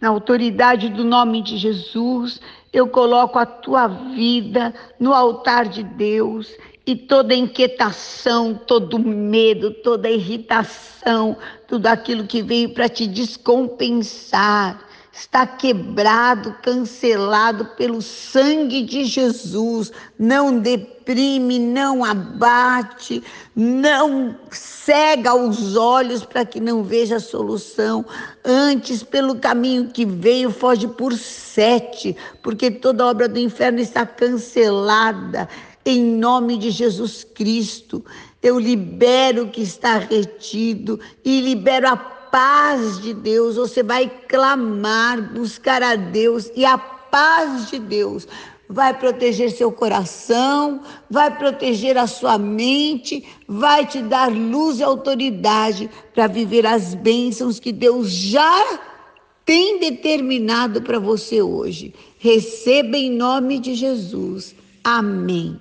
Na autoridade do nome de Jesus, eu coloco a tua vida no altar de Deus e toda inquietação, todo medo, toda irritação, tudo aquilo que veio para te descompensar está quebrado, cancelado pelo sangue de Jesus. Não deprime, não abate, não cega os olhos para que não veja a solução. Antes, pelo caminho que veio, foge por sete, porque toda obra do inferno está cancelada. Em nome de Jesus Cristo, eu libero o que está retido e libero a paz de Deus, você vai clamar, buscar a Deus e a paz de Deus vai proteger seu coração, vai proteger a sua mente, vai te dar luz e autoridade para viver as bênçãos que Deus já tem determinado para você hoje. Receba em nome de Jesus. Amém.